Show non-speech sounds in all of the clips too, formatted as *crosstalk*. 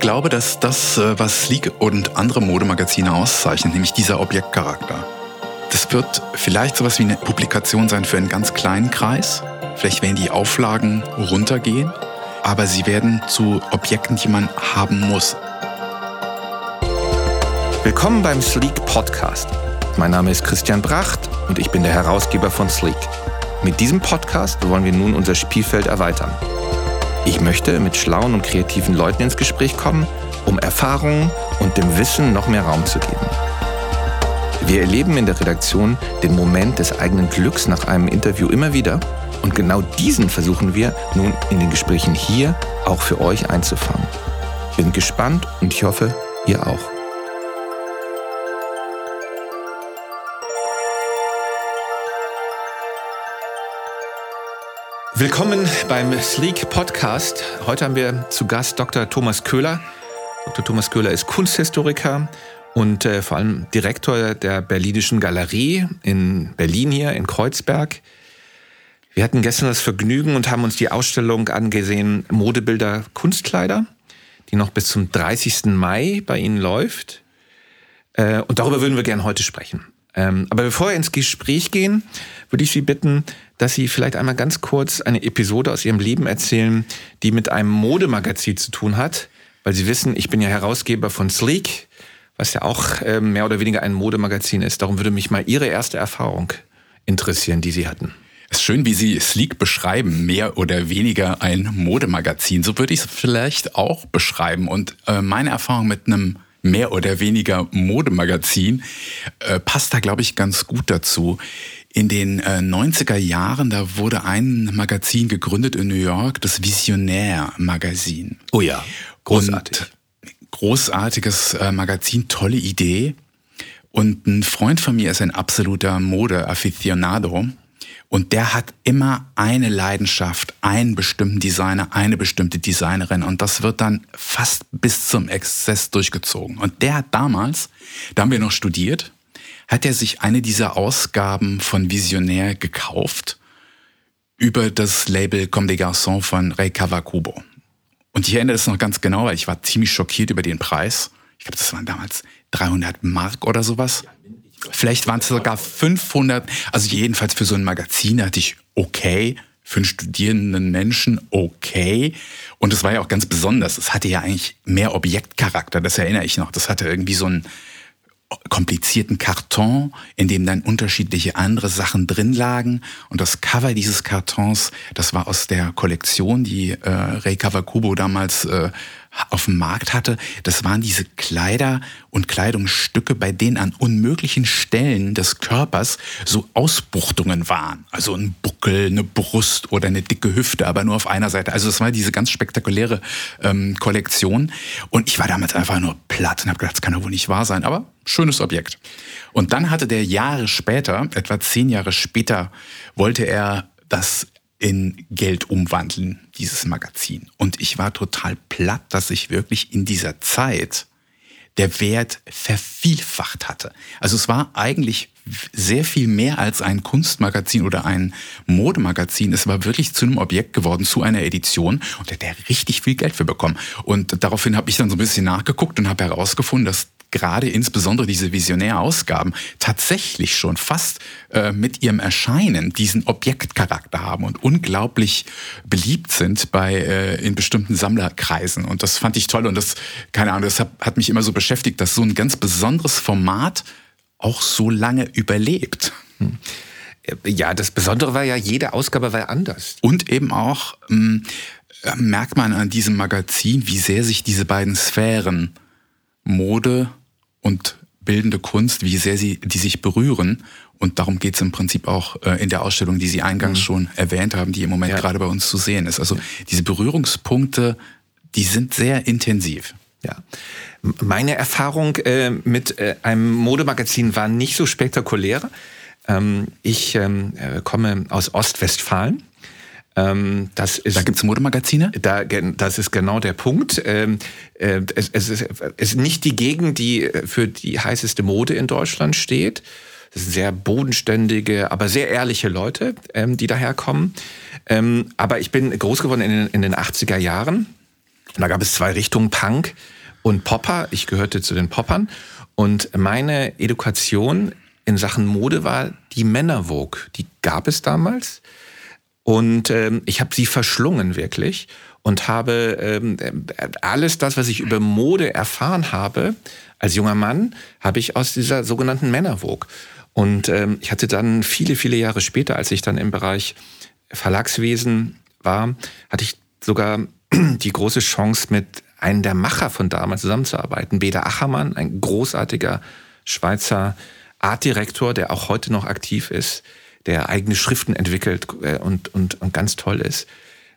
ich glaube, dass das, äh, was Sleek und andere Modemagazine auszeichnet, nämlich dieser Objektcharakter. Das wird vielleicht sowas wie eine Publikation sein für einen ganz kleinen Kreis. Vielleicht werden die Auflagen runtergehen, aber sie werden zu Objekten, die man haben muss. Willkommen beim Sleek Podcast. Mein Name ist Christian Bracht und ich bin der Herausgeber von Sleek. Mit diesem Podcast wollen wir nun unser Spielfeld erweitern. Ich möchte mit schlauen und kreativen Leuten ins Gespräch kommen, um Erfahrungen und dem Wissen noch mehr Raum zu geben. Wir erleben in der Redaktion den Moment des eigenen Glücks nach einem Interview immer wieder und genau diesen versuchen wir nun in den Gesprächen hier auch für euch einzufangen. Bin gespannt und ich hoffe, ihr auch. Willkommen beim Sleek Podcast. Heute haben wir zu Gast Dr. Thomas Köhler. Dr. Thomas Köhler ist Kunsthistoriker und äh, vor allem Direktor der Berlinischen Galerie in Berlin hier in Kreuzberg. Wir hatten gestern das Vergnügen und haben uns die Ausstellung angesehen Modebilder Kunstkleider, die noch bis zum 30. Mai bei Ihnen läuft. Äh, und darüber würden wir gerne heute sprechen. Ähm, aber bevor wir ins Gespräch gehen, würde ich Sie bitten, dass Sie vielleicht einmal ganz kurz eine Episode aus Ihrem Leben erzählen, die mit einem Modemagazin zu tun hat. Weil Sie wissen, ich bin ja Herausgeber von Sleek, was ja auch äh, mehr oder weniger ein Modemagazin ist. Darum würde mich mal Ihre erste Erfahrung interessieren, die Sie hatten. Es ist schön, wie Sie Sleek beschreiben, mehr oder weniger ein Modemagazin. So würde ich es vielleicht auch beschreiben. Und äh, meine Erfahrung mit einem mehr oder weniger Modemagazin äh, passt da, glaube ich, ganz gut dazu. In den äh, 90er Jahren, da wurde ein Magazin gegründet in New York, das Visionär Magazin. Oh ja, großartig. Und großartiges äh, Magazin, tolle Idee. Und ein Freund von mir ist ein absoluter Mode-Aficionado. Und der hat immer eine Leidenschaft, einen bestimmten Designer, eine bestimmte Designerin. Und das wird dann fast bis zum Exzess durchgezogen. Und der hat damals, da haben wir noch studiert, hat er sich eine dieser Ausgaben von Visionär gekauft über das Label Comme des Garçons von Ray Kawakubo. Und ich erinnere das noch ganz genau, weil ich war ziemlich schockiert über den Preis. Ich glaube, das waren damals 300 Mark oder sowas. Vielleicht waren es sogar 500. Also jedenfalls für so ein Magazin hatte ich okay. Für einen studierenden Menschen okay. Und es war ja auch ganz besonders. Es hatte ja eigentlich mehr Objektcharakter. Das erinnere ich noch. Das hatte irgendwie so ein komplizierten Karton, in dem dann unterschiedliche andere Sachen drin lagen. Und das Cover dieses Kartons, das war aus der Kollektion, die äh, Ray Kawakubo damals äh, auf dem Markt hatte, das waren diese Kleider und Kleidungsstücke, bei denen an unmöglichen Stellen des Körpers so Ausbuchtungen waren. Also ein Buckel, eine Brust oder eine dicke Hüfte, aber nur auf einer Seite. Also das war diese ganz spektakuläre ähm, Kollektion. Und ich war damals einfach nur platt und habe gedacht, das kann doch wohl nicht wahr sein. Aber schönes Objekt. Und dann hatte der Jahre später, etwa zehn Jahre später, wollte er das in Geld umwandeln, dieses Magazin. Und ich war total platt, dass sich wirklich in dieser Zeit der Wert vervielfacht hatte. Also es war eigentlich sehr viel mehr als ein Kunstmagazin oder ein Modemagazin. Es war wirklich zu einem Objekt geworden, zu einer Edition und hat er richtig viel Geld für bekommen. Und daraufhin habe ich dann so ein bisschen nachgeguckt und habe herausgefunden, dass gerade insbesondere diese Visionärausgaben tatsächlich schon fast äh, mit ihrem Erscheinen diesen Objektcharakter haben und unglaublich beliebt sind bei äh, in bestimmten Sammlerkreisen. Und das fand ich toll und das, keine Ahnung, das hat, hat mich immer so beschäftigt, dass so ein ganz besonderes Format auch so lange überlebt. Hm. Ja, das Besondere war ja, jede Ausgabe war anders. Und eben auch ähm, merkt man an diesem Magazin, wie sehr sich diese beiden Sphären Mode und bildende Kunst, wie sehr sie die sich berühren. Und darum geht es im Prinzip auch äh, in der Ausstellung, die Sie eingangs mhm. schon erwähnt haben, die im Moment ja. gerade bei uns zu sehen ist. Also diese Berührungspunkte, die sind sehr intensiv. Ja. Meine Erfahrung äh, mit äh, einem Modemagazin war nicht so spektakulär. Ähm, ich ähm, äh, komme aus Ostwestfalen ähm, das ist, da gibt's Modemagazine? Da, das ist genau der Punkt. Ähm, äh, es, es, ist, es ist nicht die Gegend, die für die heißeste Mode in Deutschland steht. Das sind sehr bodenständige, aber sehr ehrliche Leute, ähm, die daherkommen. Ähm, aber ich bin groß geworden in den, in den 80er Jahren Da gab es zwei Richtungen, Punk und Popper. Ich gehörte zu den Poppern. Und meine Education in Sachen Mode war die Männervogue. Die gab es damals. Und ähm, ich habe sie verschlungen wirklich und habe ähm, alles das, was ich über Mode erfahren habe, als junger Mann, habe ich aus dieser sogenannten Männervogue. Und ähm, ich hatte dann viele, viele Jahre später, als ich dann im Bereich Verlagswesen war, hatte ich sogar *clears throat* die große Chance, mit einem der Macher von damals zusammenzuarbeiten. Beda Achermann, ein großartiger Schweizer Artdirektor, der auch heute noch aktiv ist, der eigene Schriften entwickelt äh, und, und, und ganz toll ist,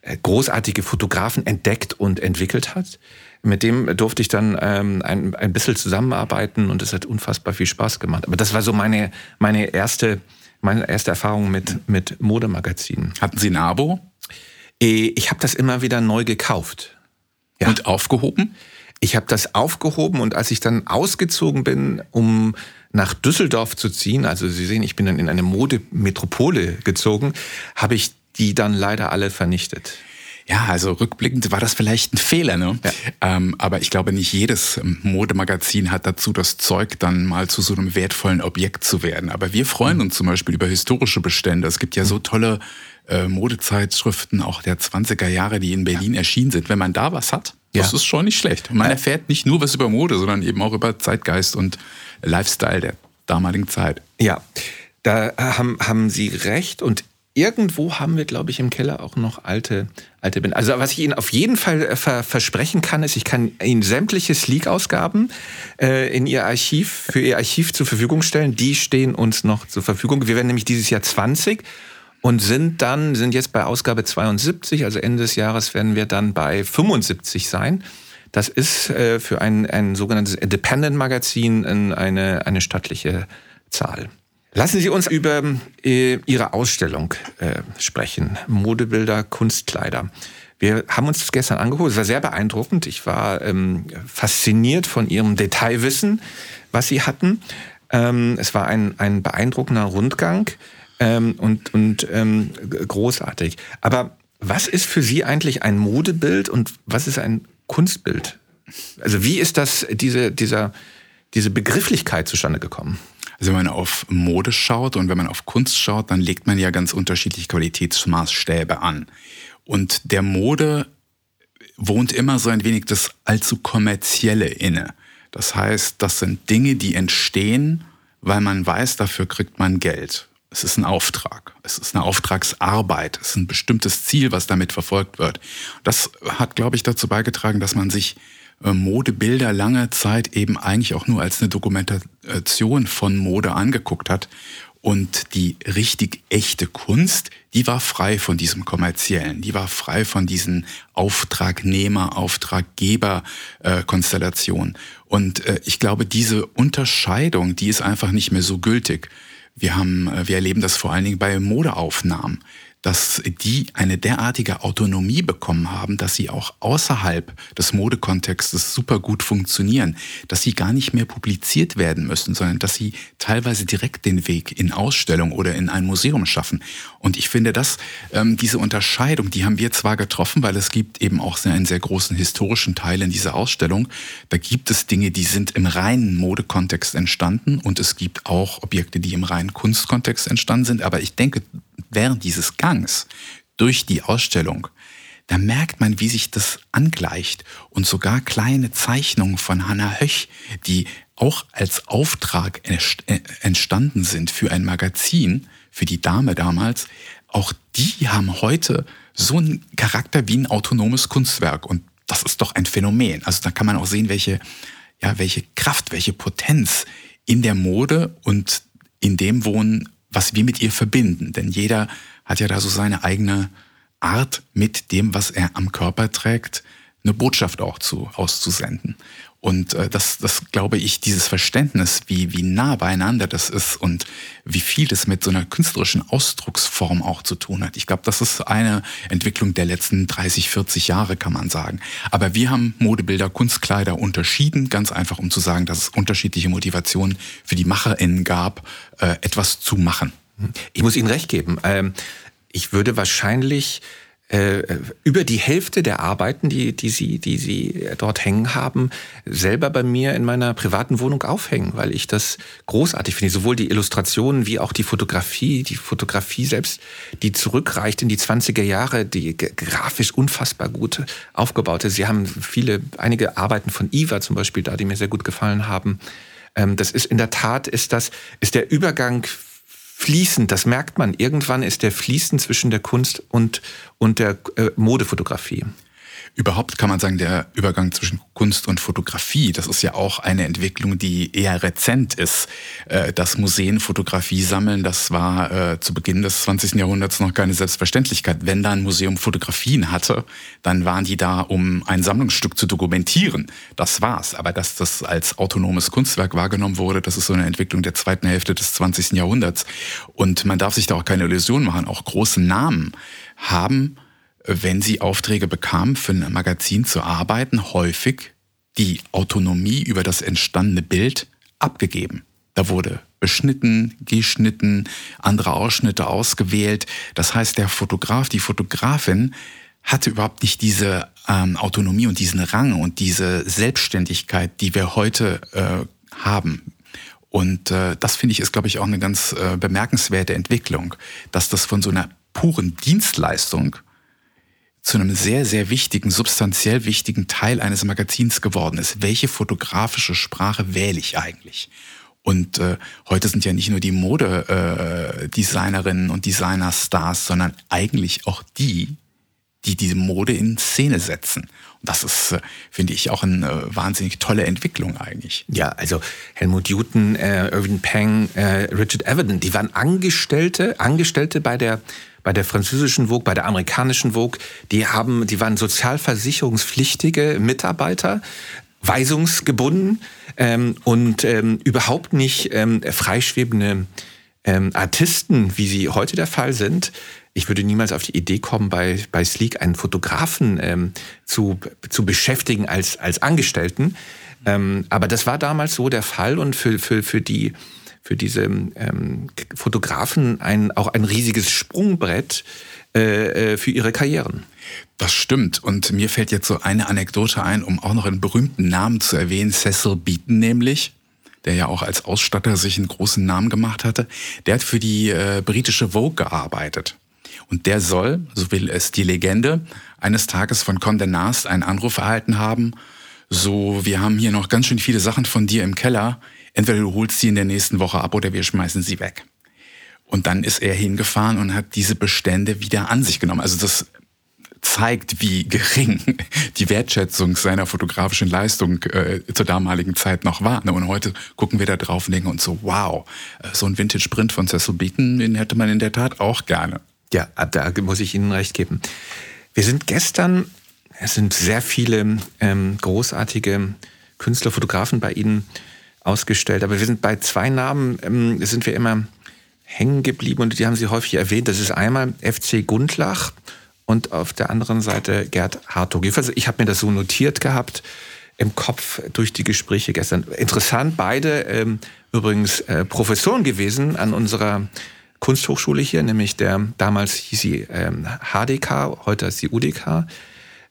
äh, großartige Fotografen entdeckt und entwickelt hat. Mit dem durfte ich dann ähm, ein, ein bisschen zusammenarbeiten und es hat unfassbar viel Spaß gemacht. Aber das war so meine, meine erste meine erste Erfahrung mit, mit Modemagazinen. Hatten Sie ein Abo? Äh, ich habe das immer wieder neu gekauft. Ja. Und aufgehoben? Ich habe das aufgehoben und als ich dann ausgezogen bin, um nach Düsseldorf zu ziehen, also Sie sehen, ich bin dann in eine Modemetropole gezogen, habe ich die dann leider alle vernichtet. Ja, also rückblickend war das vielleicht ein Fehler, ne? Ja. Ähm, aber ich glaube, nicht jedes Modemagazin hat dazu das Zeug, dann mal zu so einem wertvollen Objekt zu werden. Aber wir freuen uns zum Beispiel über historische Bestände. Es gibt ja so tolle äh, Modezeitschriften, auch der 20er Jahre, die in Berlin erschienen sind. Wenn man da was hat, ja. das ist schon nicht schlecht. Man erfährt nicht nur was über Mode, sondern eben auch über Zeitgeist und Lifestyle der damaligen Zeit. Ja, da haben, haben Sie recht. Und irgendwo haben wir, glaube ich, im Keller auch noch alte, alte Bände. Also was ich Ihnen auf jeden Fall äh, ver versprechen kann, ist, ich kann Ihnen sämtliche Sleek-Ausgaben äh, in Ihr Archiv, für Ihr Archiv zur Verfügung stellen. Die stehen uns noch zur Verfügung. Wir werden nämlich dieses Jahr 20 und sind dann, sind jetzt bei Ausgabe 72, also Ende des Jahres werden wir dann bei 75 sein. Das ist äh, für ein, ein sogenanntes Independent-Magazin eine, eine stattliche Zahl. Lassen Sie uns über äh, Ihre Ausstellung äh, sprechen. Modebilder, Kunstkleider. Wir haben uns das gestern angeguckt. Es war sehr beeindruckend. Ich war ähm, fasziniert von Ihrem Detailwissen, was Sie hatten. Ähm, es war ein, ein beeindruckender Rundgang ähm, und, und ähm, großartig. Aber was ist für Sie eigentlich ein Modebild und was ist ein Kunstbild? Also wie ist das, diese, dieser, diese Begrifflichkeit zustande gekommen? Also wenn man auf Mode schaut und wenn man auf Kunst schaut, dann legt man ja ganz unterschiedliche Qualitätsmaßstäbe an. Und der Mode wohnt immer so ein wenig das allzu kommerzielle inne. Das heißt, das sind Dinge, die entstehen, weil man weiß, dafür kriegt man Geld. Es ist ein Auftrag. Es ist eine Auftragsarbeit. Es ist ein bestimmtes Ziel, was damit verfolgt wird. Das hat, glaube ich, dazu beigetragen, dass man sich äh, Modebilder lange Zeit eben eigentlich auch nur als eine Dokumentation von Mode angeguckt hat. Und die richtig echte Kunst, die war frei von diesem kommerziellen, die war frei von diesen Auftragnehmer, Auftraggeber-Konstellationen. Und äh, ich glaube, diese Unterscheidung, die ist einfach nicht mehr so gültig. Wir haben, äh, wir erleben das vor allen Dingen bei Modeaufnahmen dass die eine derartige Autonomie bekommen haben, dass sie auch außerhalb des Modekontextes super gut funktionieren, dass sie gar nicht mehr publiziert werden müssen, sondern dass sie teilweise direkt den Weg in Ausstellung oder in ein Museum schaffen. Und ich finde, dass ähm, diese Unterscheidung, die haben wir zwar getroffen, weil es gibt eben auch einen sehr großen historischen Teil in dieser Ausstellung. Da gibt es Dinge, die sind im reinen Modekontext entstanden und es gibt auch Objekte, die im reinen Kunstkontext entstanden sind. Aber ich denke, während dieses Gangs durch die Ausstellung, da merkt man, wie sich das angleicht und sogar kleine Zeichnungen von Hannah Höch, die auch als Auftrag äh, entstanden sind für ein Magazin, für die Dame damals, auch die haben heute so einen Charakter wie ein autonomes Kunstwerk und das ist doch ein Phänomen. Also da kann man auch sehen, welche, ja, welche Kraft, welche Potenz in der Mode und in dem wohnen, was wir mit ihr verbinden. Denn jeder hat ja da so seine eigene Art, mit dem, was er am Körper trägt, eine Botschaft auch zu, auszusenden. Und äh, das, das glaube ich, dieses Verständnis, wie, wie nah beieinander das ist und wie viel das mit so einer künstlerischen Ausdrucksform auch zu tun hat. Ich glaube, das ist eine Entwicklung der letzten 30, 40 Jahre, kann man sagen. Aber wir haben Modebilder, Kunstkleider unterschieden, ganz einfach, um zu sagen, dass es unterschiedliche Motivationen für die MacherInnen gab, äh, etwas zu machen. Ich muss Ihnen recht geben. Ähm, ich würde wahrscheinlich über die Hälfte der Arbeiten, die, die, sie, die sie dort hängen haben, selber bei mir in meiner privaten Wohnung aufhängen, weil ich das großartig finde. Sowohl die Illustrationen wie auch die Fotografie, die Fotografie selbst, die zurückreicht in die 20er Jahre, die grafisch unfassbar gut aufgebaut ist. Sie haben viele, einige Arbeiten von Eva zum Beispiel da, die mir sehr gut gefallen haben. Ähm, das ist in der Tat, ist das, ist der Übergang fließend, das merkt man. Irgendwann ist der fließend zwischen der Kunst und, und der äh, Modefotografie. Überhaupt kann man sagen, der Übergang zwischen Kunst und Fotografie, das ist ja auch eine Entwicklung, die eher rezent ist. Äh, das Museen Fotografie sammeln, das war äh, zu Beginn des 20. Jahrhunderts noch keine Selbstverständlichkeit. Wenn da ein Museum Fotografien hatte, dann waren die da, um ein Sammlungsstück zu dokumentieren. Das war's. Aber dass das als autonomes Kunstwerk wahrgenommen wurde, das ist so eine Entwicklung der zweiten Hälfte des 20. Jahrhunderts. Und man darf sich da auch keine Illusion machen. Auch große Namen haben wenn sie Aufträge bekamen, für ein Magazin zu arbeiten, häufig die Autonomie über das entstandene Bild abgegeben. Da wurde beschnitten, geschnitten, andere Ausschnitte ausgewählt. Das heißt, der Fotograf, die Fotografin hatte überhaupt nicht diese ähm, Autonomie und diesen Rang und diese Selbstständigkeit, die wir heute äh, haben. Und äh, das finde ich ist, glaube ich, auch eine ganz äh, bemerkenswerte Entwicklung, dass das von so einer puren Dienstleistung zu einem sehr, sehr wichtigen, substanziell wichtigen Teil eines Magazins geworden ist. Welche fotografische Sprache wähle ich eigentlich? Und äh, heute sind ja nicht nur die Modedesignerinnen äh, und Designer-Stars, sondern eigentlich auch die, die diese Mode in Szene setzen. Und das ist, äh, finde ich, auch eine wahnsinnig tolle Entwicklung eigentlich. Ja, also Helmut Newton, äh, Irving Peng, äh, Richard Avedon, die waren Angestellte, Angestellte bei der bei der französischen Vogue, bei der amerikanischen Vogue, die haben, die waren sozialversicherungspflichtige Mitarbeiter, weisungsgebunden ähm, und ähm, überhaupt nicht ähm, freischwebende ähm, Artisten, wie sie heute der Fall sind. Ich würde niemals auf die Idee kommen, bei, bei Sleek einen Fotografen ähm, zu, zu beschäftigen als, als Angestellten. Ähm, aber das war damals so der Fall und für, für, für die für diese ähm, Fotografen ein, auch ein riesiges Sprungbrett äh, äh, für ihre Karrieren. Das stimmt. Und mir fällt jetzt so eine Anekdote ein, um auch noch einen berühmten Namen zu erwähnen, Cecil Beaton nämlich der ja auch als Ausstatter sich einen großen Namen gemacht hatte, der hat für die äh, britische Vogue gearbeitet. Und der soll, so will es die Legende, eines Tages von Condé Nast einen Anruf erhalten haben, so, wir haben hier noch ganz schön viele Sachen von dir im Keller, entweder du holst sie in der nächsten Woche ab oder wir schmeißen sie weg. Und dann ist er hingefahren und hat diese Bestände wieder an sich genommen. Also das zeigt, wie gering *laughs* die Wertschätzung seiner fotografischen Leistung äh, zur damaligen Zeit noch war. Und heute gucken wir da drauf und denken uns so, wow, äh, so ein Vintage-Print von Cecil Beaton, den hätte man in der Tat auch gerne. Ja, da muss ich Ihnen recht geben. Wir sind gestern, es sind sehr viele ähm, großartige Künstler, Fotografen bei Ihnen ausgestellt. Aber wir sind bei zwei Namen, ähm, sind wir immer hängen geblieben und die haben Sie häufig erwähnt. Das ist einmal FC Gundlach und auf der anderen Seite Gerd Hartog. Ich habe mir das so notiert gehabt im Kopf durch die Gespräche gestern. Interessant, beide ähm, übrigens äh, Professoren gewesen an unserer Kunsthochschule hier, nämlich der damals hieß sie ähm, HDK, heute ist sie UDK.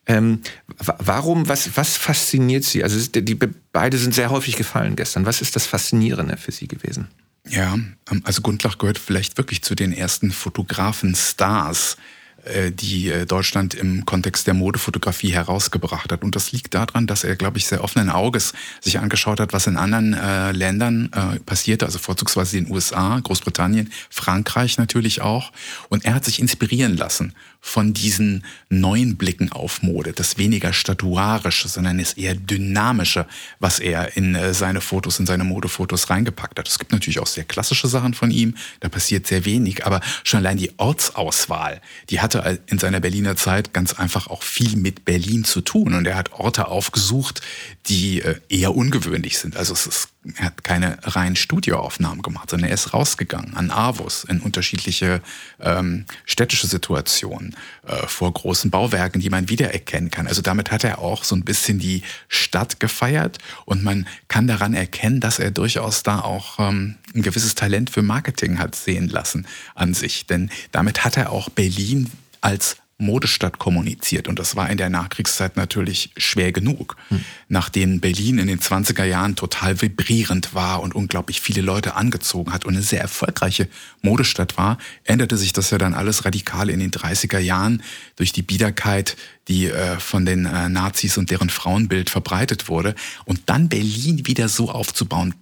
Ähm, warum, was, was fasziniert Sie? Also die, die, beide sind sehr häufig gefallen gestern. Was ist das Faszinierende für Sie gewesen? Ja, ähm, also Gundlach gehört vielleicht wirklich zu den ersten Fotografen-Stars, äh, die äh, Deutschland im Kontext der Modefotografie herausgebracht hat. Und das liegt daran, dass er, glaube ich, sehr offenen Auges sich angeschaut hat, was in anderen äh, Ländern äh, passierte, also vorzugsweise den USA, Großbritannien, Frankreich natürlich auch. Und er hat sich inspirieren lassen von diesen neuen Blicken auf Mode. Das weniger statuarische, sondern das eher dynamische, was er in äh, seine Fotos, in seine Modefotos reingepackt hat. Es gibt natürlich auch sehr klassische Sachen von ihm, da passiert sehr wenig, aber schon allein die Ortsauswahl, die hatte in seiner Berliner Zeit ganz einfach auch viel mit Berlin zu tun und er hat Orte aufgesucht, die äh, eher ungewöhnlich sind. Also es ist er hat keine reinen Studioaufnahmen gemacht, sondern er ist rausgegangen an Avus in unterschiedliche ähm, städtische Situationen äh, vor großen Bauwerken, die man wiedererkennen kann. Also damit hat er auch so ein bisschen die Stadt gefeiert und man kann daran erkennen, dass er durchaus da auch ähm, ein gewisses Talent für Marketing hat sehen lassen an sich. Denn damit hat er auch Berlin als Modestadt kommuniziert. Und das war in der Nachkriegszeit natürlich schwer genug. Hm. Nachdem Berlin in den 20er Jahren total vibrierend war und unglaublich viele Leute angezogen hat und eine sehr erfolgreiche Modestadt war, änderte sich das ja dann alles radikal in den 30er Jahren durch die Biederkeit, die äh, von den äh, Nazis und deren Frauenbild verbreitet wurde. Und dann Berlin wieder so aufzubauen,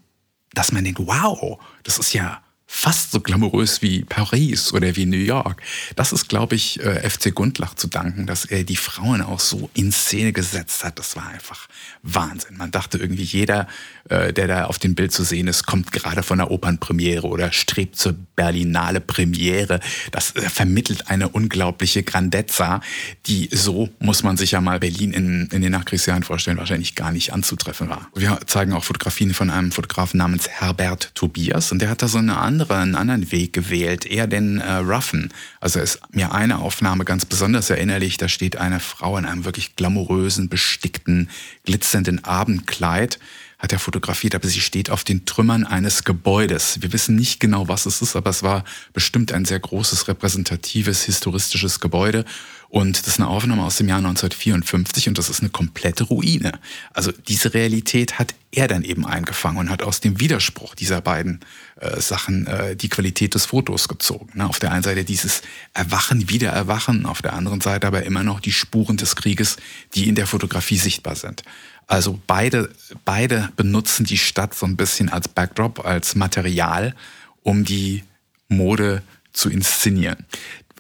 dass man denkt, wow, das ist ja fast so glamourös wie Paris oder wie New York. Das ist, glaube ich, äh, FC Gundlach zu danken, dass er die Frauen auch so in Szene gesetzt hat. Das war einfach Wahnsinn. Man dachte irgendwie, jeder, äh, der da auf dem Bild zu sehen ist, kommt gerade von der Opernpremiere oder strebt zur Berlinale Premiere. Das äh, vermittelt eine unglaubliche Grandezza, die so, muss man sich ja mal Berlin in, in den Nachkriegsjahren vorstellen, wahrscheinlich gar nicht anzutreffen war. Wir zeigen auch Fotografien von einem Fotografen namens Herbert Tobias und der hat da so eine andere andere, einen anderen Weg gewählt, eher den äh, roughen. Also ist mir eine Aufnahme ganz besonders erinnerlich. Da steht eine Frau in einem wirklich glamourösen, bestickten, glitzernden Abendkleid hat er fotografiert, aber sie steht auf den Trümmern eines Gebäudes. Wir wissen nicht genau, was es ist, aber es war bestimmt ein sehr großes, repräsentatives, historistisches Gebäude. Und das ist eine Aufnahme aus dem Jahr 1954 und das ist eine komplette Ruine. Also diese Realität hat er dann eben eingefangen und hat aus dem Widerspruch dieser beiden äh, Sachen äh, die Qualität des Fotos gezogen. Ne? Auf der einen Seite dieses Erwachen, Wiedererwachen, auf der anderen Seite aber immer noch die Spuren des Krieges, die in der Fotografie sichtbar sind. Also beide, beide benutzen die Stadt so ein bisschen als Backdrop, als Material, um die Mode zu inszenieren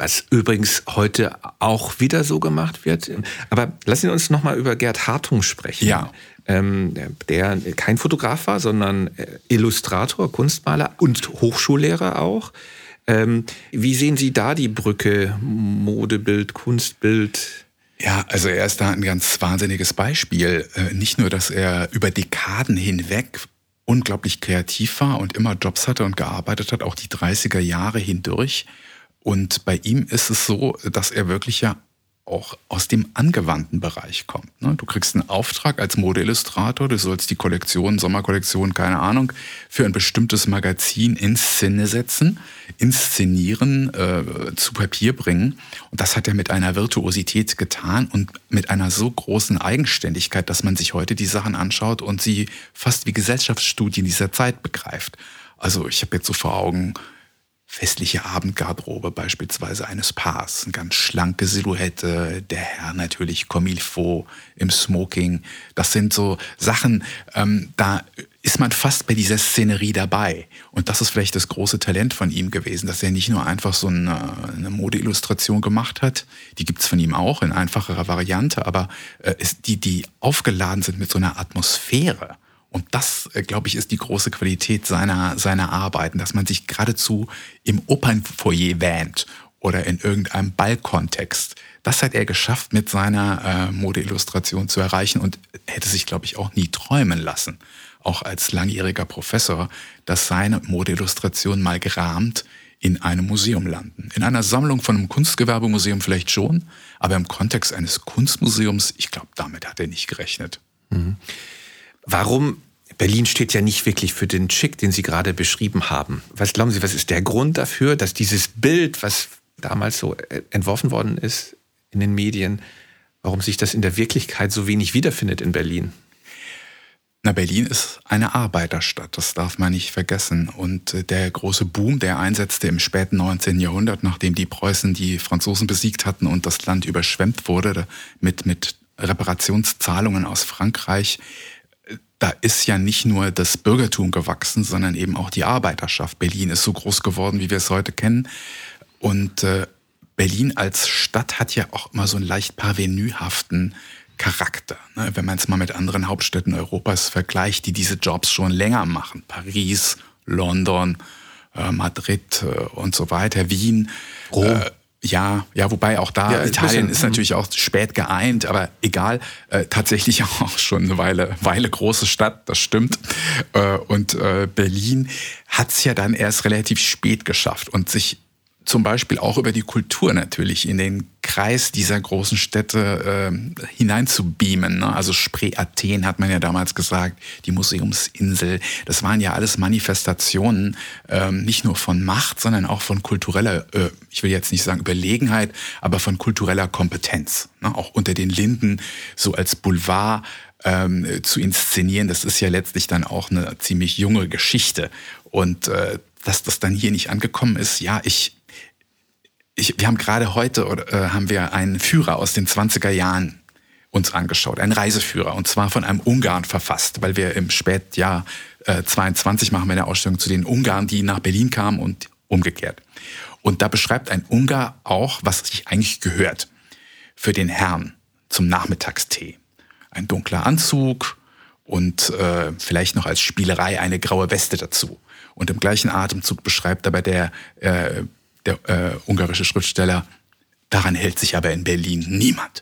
was übrigens heute auch wieder so gemacht wird. Aber lassen Sie uns noch mal über Gerd Hartung sprechen. Ja. Ähm, der kein Fotograf war, sondern äh, Illustrator, Kunstmaler und Hochschullehrer auch. Ähm, wie sehen Sie da die Brücke Modebild, Kunstbild? Ja, also er ist da ein ganz wahnsinniges Beispiel. Äh, nicht nur, dass er über Dekaden hinweg unglaublich kreativ war und immer Jobs hatte und gearbeitet hat, auch die 30er Jahre hindurch, und bei ihm ist es so, dass er wirklich ja auch aus dem angewandten Bereich kommt. Ne? Du kriegst einen Auftrag als Modeillustrator, du sollst die Kollektion, Sommerkollektion, keine Ahnung, für ein bestimmtes Magazin in Szene setzen, inszenieren, äh, zu Papier bringen. Und das hat er mit einer Virtuosität getan und mit einer so großen Eigenständigkeit, dass man sich heute die Sachen anschaut und sie fast wie Gesellschaftsstudien dieser Zeit begreift. Also ich habe jetzt so vor Augen, festliche Abendgarderobe beispielsweise eines Paars. Eine ganz schlanke Silhouette, der Herr natürlich comme il faut im Smoking. Das sind so Sachen, ähm, da ist man fast bei dieser Szenerie dabei. Und das ist vielleicht das große Talent von ihm gewesen, dass er nicht nur einfach so eine, eine Modeillustration gemacht hat, die gibt's von ihm auch in einfacherer Variante, aber äh, ist die, die aufgeladen sind mit so einer Atmosphäre und das, äh, glaube ich, ist die große Qualität seiner, seiner Arbeiten, dass man sich geradezu im Opernfoyer wähnt oder in irgendeinem Ballkontext. Das hat er geschafft, mit seiner äh, Modeillustration zu erreichen und hätte sich, glaube ich, auch nie träumen lassen, auch als langjähriger Professor, dass seine Modeillustrationen mal gerahmt in einem Museum landen. In einer Sammlung von einem Kunstgewerbemuseum vielleicht schon, aber im Kontext eines Kunstmuseums, ich glaube, damit hat er nicht gerechnet. Mhm. Warum Berlin steht ja nicht wirklich für den Schick, den Sie gerade beschrieben haben. Was glauben Sie, was ist der Grund dafür, dass dieses Bild, was damals so äh, entworfen worden ist in den Medien, warum sich das in der Wirklichkeit so wenig wiederfindet in Berlin? Na, Berlin ist eine Arbeiterstadt, das darf man nicht vergessen. Und äh, der große Boom, der einsetzte im späten 19. Jahrhundert, nachdem die Preußen die Franzosen besiegt hatten und das Land überschwemmt wurde mit, mit Reparationszahlungen aus Frankreich, da ist ja nicht nur das Bürgertum gewachsen, sondern eben auch die Arbeiterschaft. Berlin ist so groß geworden, wie wir es heute kennen. Und äh, Berlin als Stadt hat ja auch immer so einen leicht parvenuhaften Charakter. Ne? Wenn man es mal mit anderen Hauptstädten Europas vergleicht, die diese Jobs schon länger machen. Paris, London, äh, Madrid äh, und so weiter, Wien. Rom. Ja, ja, wobei auch da ja, Italien ist natürlich auch spät geeint, aber egal, äh, tatsächlich *laughs* auch schon eine Weile, Weile große Stadt, das stimmt. Äh, und äh, Berlin hat's ja dann erst relativ spät geschafft und sich zum Beispiel auch über die Kultur natürlich in den Kreis dieser großen Städte äh, hineinzubeamen. Ne? Also Spree Athen hat man ja damals gesagt, die Museumsinsel. Das waren ja alles Manifestationen, äh, nicht nur von Macht, sondern auch von kultureller, äh, ich will jetzt nicht sagen Überlegenheit, aber von kultureller Kompetenz. Ne? Auch unter den Linden so als Boulevard ähm, zu inszenieren, das ist ja letztlich dann auch eine ziemlich junge Geschichte. Und äh, dass das dann hier nicht angekommen ist, ja, ich ich, wir haben gerade heute äh, haben wir einen Führer aus den 20er Jahren uns angeschaut, einen Reiseführer und zwar von einem Ungarn verfasst, weil wir im Spätjahr äh, 22 machen wir eine Ausstellung zu den Ungarn, die nach Berlin kamen und umgekehrt. Und da beschreibt ein Ungar auch, was sich eigentlich gehört für den Herrn zum Nachmittagstee. Ein dunkler Anzug und äh, vielleicht noch als Spielerei eine graue Weste dazu. Und im gleichen Atemzug beschreibt aber der äh, der äh, ungarische Schriftsteller, daran hält sich aber in Berlin niemand.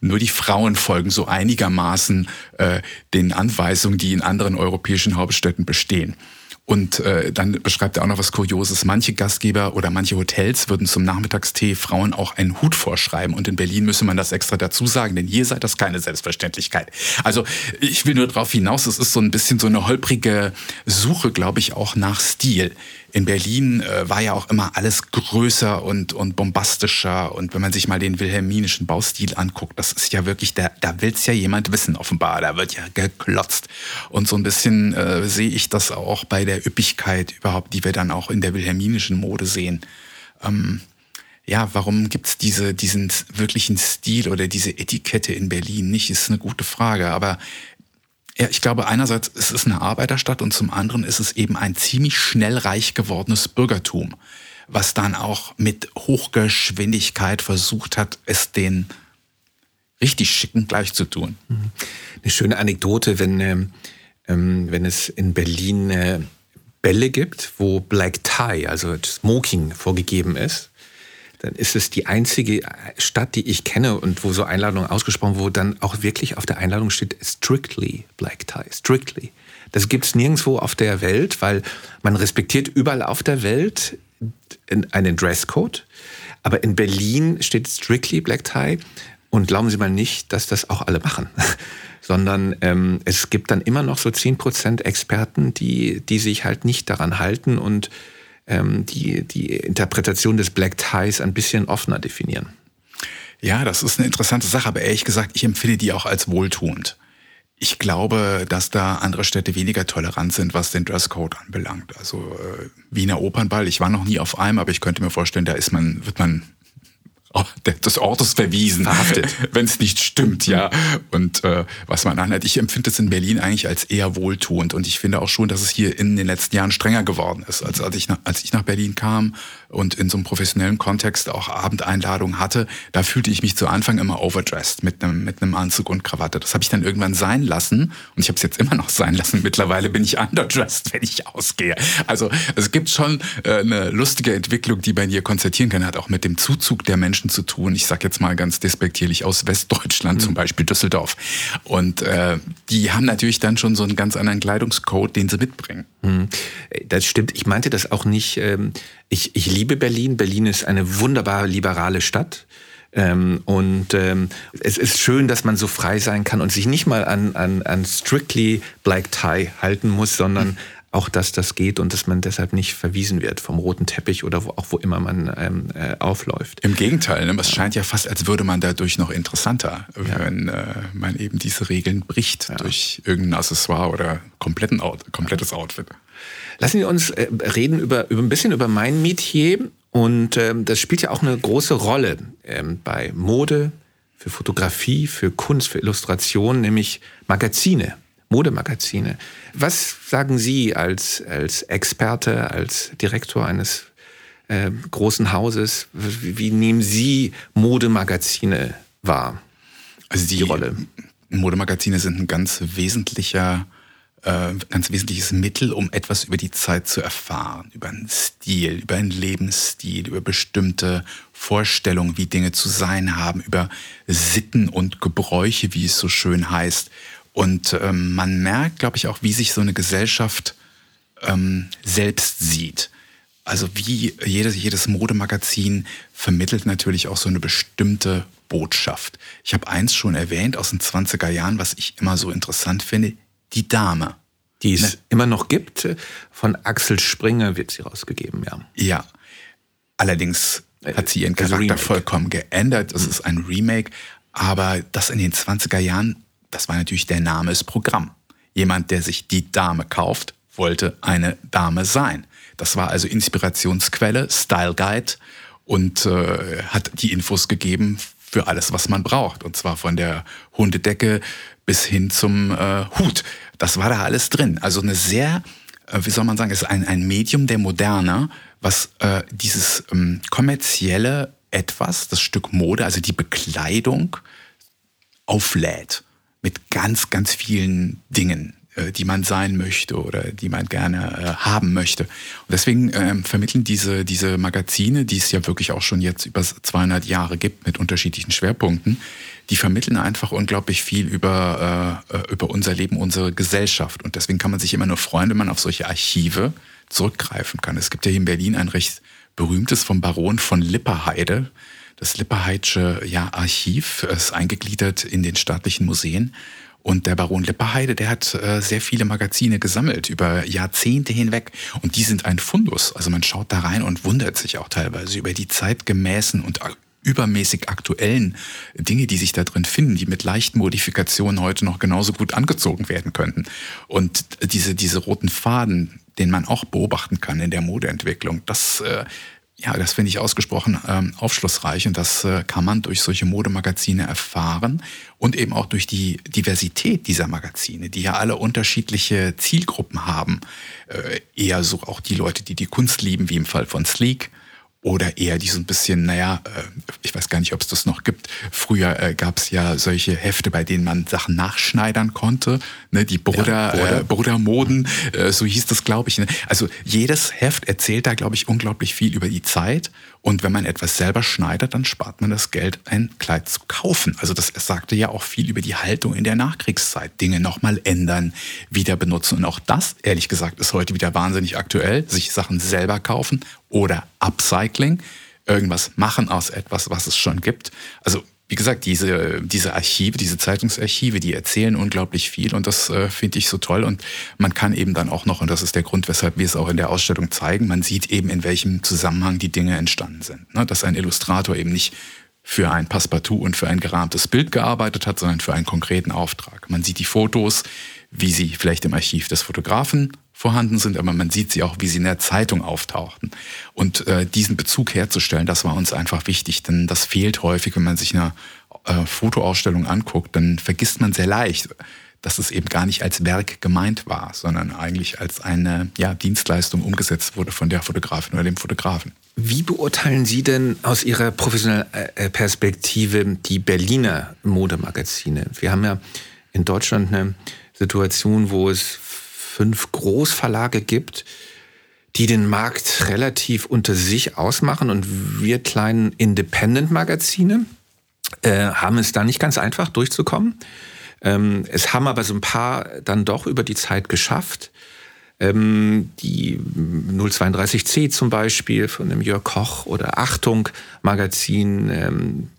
Nur die Frauen folgen so einigermaßen äh, den Anweisungen, die in anderen europäischen Hauptstädten bestehen. Und äh, dann beschreibt er auch noch was Kurioses. Manche Gastgeber oder manche Hotels würden zum Nachmittagstee Frauen auch einen Hut vorschreiben. Und in Berlin müsse man das extra dazu sagen, denn hier sei das keine Selbstverständlichkeit. Also ich will nur darauf hinaus, es ist so ein bisschen so eine holprige Suche, glaube ich, auch nach Stil in Berlin äh, war ja auch immer alles größer und, und bombastischer. Und wenn man sich mal den wilhelminischen Baustil anguckt, das ist ja wirklich, da, da will's ja jemand wissen, offenbar. Da wird ja geklotzt. Und so ein bisschen äh, sehe ich das auch bei der Üppigkeit überhaupt, die wir dann auch in der wilhelminischen Mode sehen. Ähm, ja, warum gibt's diese, diesen wirklichen Stil oder diese Etikette in Berlin nicht, ist eine gute Frage. Aber ja, ich glaube einerseits es ist eine Arbeiterstadt und zum anderen ist es eben ein ziemlich schnell reich gewordenes Bürgertum, was dann auch mit Hochgeschwindigkeit versucht hat, es den richtig schicken gleich zu tun. Mhm. Eine schöne Anekdote, wenn, ähm, ähm, wenn es in Berlin äh, Bälle gibt, wo Black Tie, also Smoking vorgegeben ist, dann ist es die einzige Stadt, die ich kenne und wo so Einladungen ausgesprochen, wo dann auch wirklich auf der Einladung steht strictly black tie, strictly. Das gibt es nirgendwo auf der Welt, weil man respektiert überall auf der Welt einen Dresscode. Aber in Berlin steht strictly black tie und glauben Sie mal nicht, dass das auch alle machen. *laughs* sondern ähm, es gibt dann immer noch so 10% Experten, die, die sich halt nicht daran halten und ähm, die, die Interpretation des Black Ties ein bisschen offener definieren. Ja, das ist eine interessante Sache, aber ehrlich gesagt, ich empfinde die auch als wohltuend. Ich glaube, dass da andere Städte weniger tolerant sind, was den Dresscode anbelangt. Also äh, Wiener Opernball, ich war noch nie auf einem, aber ich könnte mir vorstellen, da ist man, wird man des Ortes verwiesen, verhaftet, *laughs* wenn es nicht stimmt, ja. Und äh, was man anhört, ich empfinde es in Berlin eigentlich als eher wohltuend und ich finde auch schon, dass es hier in den letzten Jahren strenger geworden ist. Als, als, ich, nach, als ich nach Berlin kam und in so einem professionellen Kontext auch Abendeinladungen hatte, da fühlte ich mich zu Anfang immer overdressed mit einem mit einem Anzug und Krawatte. Das habe ich dann irgendwann sein lassen und ich habe es jetzt immer noch sein lassen. Mittlerweile bin ich underdressed, *laughs* wenn ich ausgehe. Also es gibt schon äh, eine lustige Entwicklung, die man hier konstatieren kann, hat auch mit dem Zuzug der Menschen zu tun. Ich sage jetzt mal ganz despektierlich aus Westdeutschland, mhm. zum Beispiel Düsseldorf. Und äh, die haben natürlich dann schon so einen ganz anderen Kleidungscode, den sie mitbringen. Mhm. Das stimmt. Ich meinte das auch nicht. Ähm, ich, ich liebe Berlin. Berlin ist eine wunderbar liberale Stadt. Ähm, und ähm, es ist schön, dass man so frei sein kann und sich nicht mal an, an, an strictly Black Tie halten muss, sondern mhm auch, dass das geht und dass man deshalb nicht verwiesen wird vom roten Teppich oder wo, auch wo immer man ähm, äh, aufläuft. Im Gegenteil, ne? es scheint ja fast, als würde man dadurch noch interessanter, ja. wenn äh, man eben diese Regeln bricht ja. durch irgendein Accessoire oder kompletten Out, komplettes Outfit. Lassen Sie uns äh, reden über, über ein bisschen über mein Metier und ähm, das spielt ja auch eine große Rolle ähm, bei Mode, für Fotografie, für Kunst, für Illustration, nämlich Magazine. Modemagazine. Was sagen Sie als, als Experte, als Direktor eines äh, großen Hauses? Wie, wie, nehmen Sie Modemagazine wahr? Also die, die Rolle. Modemagazine sind ein ganz wesentlicher äh, ganz wesentliches Mittel, um etwas über die Zeit zu erfahren, über einen Stil, über einen Lebensstil, über bestimmte Vorstellungen, wie Dinge zu sein haben, über Sitten und Gebräuche, wie es so schön heißt. Und ähm, man merkt, glaube ich, auch, wie sich so eine Gesellschaft ähm, selbst sieht. also wie jedes, jedes Modemagazin vermittelt natürlich auch so eine bestimmte Botschaft. Ich habe eins schon erwähnt aus den 20er Jahren, was ich immer so interessant finde, die Dame. Die es ne? immer noch gibt. Von Axel Springer wird sie rausgegeben, ja. Ja. Allerdings hat sie ihren also Charakter vollkommen geändert. Es mhm. ist ein Remake. Aber das in den 20er Jahren, das war natürlich der Name ist Programm. Jemand, der sich die Dame kauft, wollte eine Dame sein. Das war also Inspirationsquelle, Style Guide und äh, hat die Infos gegeben für alles, was man braucht. Und zwar von der Hundedecke bis hin zum äh, Hut. Das war da alles drin. Also eine sehr, äh, wie soll man sagen, ist ein, ein Medium der Moderne, was äh, dieses ähm, kommerzielle etwas, das Stück Mode, also die Bekleidung, auflädt mit ganz, ganz vielen Dingen, die man sein möchte oder die man gerne äh, haben möchte. Und deswegen ähm, vermitteln diese, diese Magazine, die es ja wirklich auch schon jetzt über 200 Jahre gibt mit unterschiedlichen Schwerpunkten, die vermitteln einfach unglaublich viel über, äh, äh, über unser Leben, unsere Gesellschaft. Und deswegen kann man sich immer nur freuen, wenn man auf solche Archive zurückgreifen kann. Es gibt ja hier in Berlin ein recht berühmtes vom Baron von Lipperheide. Das Lipperheitsche ja, Archiv ist eingegliedert in den staatlichen Museen. Und der Baron Lipperheide, der hat äh, sehr viele Magazine gesammelt über Jahrzehnte hinweg. Und die sind ein Fundus. Also man schaut da rein und wundert sich auch teilweise über die zeitgemäßen und übermäßig aktuellen Dinge, die sich da drin finden, die mit leichten Modifikationen heute noch genauso gut angezogen werden könnten. Und diese, diese roten Faden, den man auch beobachten kann in der Modeentwicklung, das äh, ja, das finde ich ausgesprochen ähm, aufschlussreich und das äh, kann man durch solche Modemagazine erfahren und eben auch durch die Diversität dieser Magazine, die ja alle unterschiedliche Zielgruppen haben. Äh, eher so auch die Leute, die die Kunst lieben, wie im Fall von Sleek oder eher die so ein bisschen, naja, äh, ich weiß gar nicht, ob es das noch gibt. Früher äh, gab es ja solche Hefte, bei denen man Sachen nachschneidern konnte, ne, die Bruder, ja, äh, Brudermoden, äh, so hieß das, glaube ich. Ne? Also jedes Heft erzählt da, glaube ich, unglaublich viel über die Zeit. Und wenn man etwas selber schneidet, dann spart man das Geld, ein Kleid zu kaufen. Also das sagte ja auch viel über die Haltung in der Nachkriegszeit. Dinge nochmal ändern, wieder benutzen. Und auch das, ehrlich gesagt, ist heute wieder wahnsinnig aktuell. Sich Sachen selber kaufen oder Upcycling, irgendwas machen aus etwas, was es schon gibt. Also wie gesagt, diese, diese Archive, diese Zeitungsarchive, die erzählen unglaublich viel und das äh, finde ich so toll. Und man kann eben dann auch noch, und das ist der Grund, weshalb wir es auch in der Ausstellung zeigen, man sieht eben, in welchem Zusammenhang die Dinge entstanden sind. Ne? Dass ein Illustrator eben nicht für ein Passepartout und für ein gerahmtes Bild gearbeitet hat, sondern für einen konkreten Auftrag. Man sieht die Fotos, wie sie vielleicht im Archiv des Fotografen vorhanden sind, aber man sieht sie auch, wie sie in der Zeitung auftauchten. Und äh, diesen Bezug herzustellen, das war uns einfach wichtig, denn das fehlt häufig, wenn man sich eine äh, Fotoausstellung anguckt, dann vergisst man sehr leicht, dass es eben gar nicht als Werk gemeint war, sondern eigentlich als eine ja, Dienstleistung umgesetzt wurde von der Fotografin oder dem Fotografen. Wie beurteilen Sie denn aus Ihrer professionellen äh, Perspektive die Berliner Modemagazine? Wir haben ja in Deutschland eine Situation, wo es fünf Großverlage gibt, die den Markt relativ unter sich ausmachen und wir kleinen Independent-Magazine äh, haben es da nicht ganz einfach durchzukommen. Ähm, es haben aber so ein paar dann doch über die Zeit geschafft. Ähm, die 032C zum Beispiel von dem Jörg Koch oder Achtung Magazin. Ähm,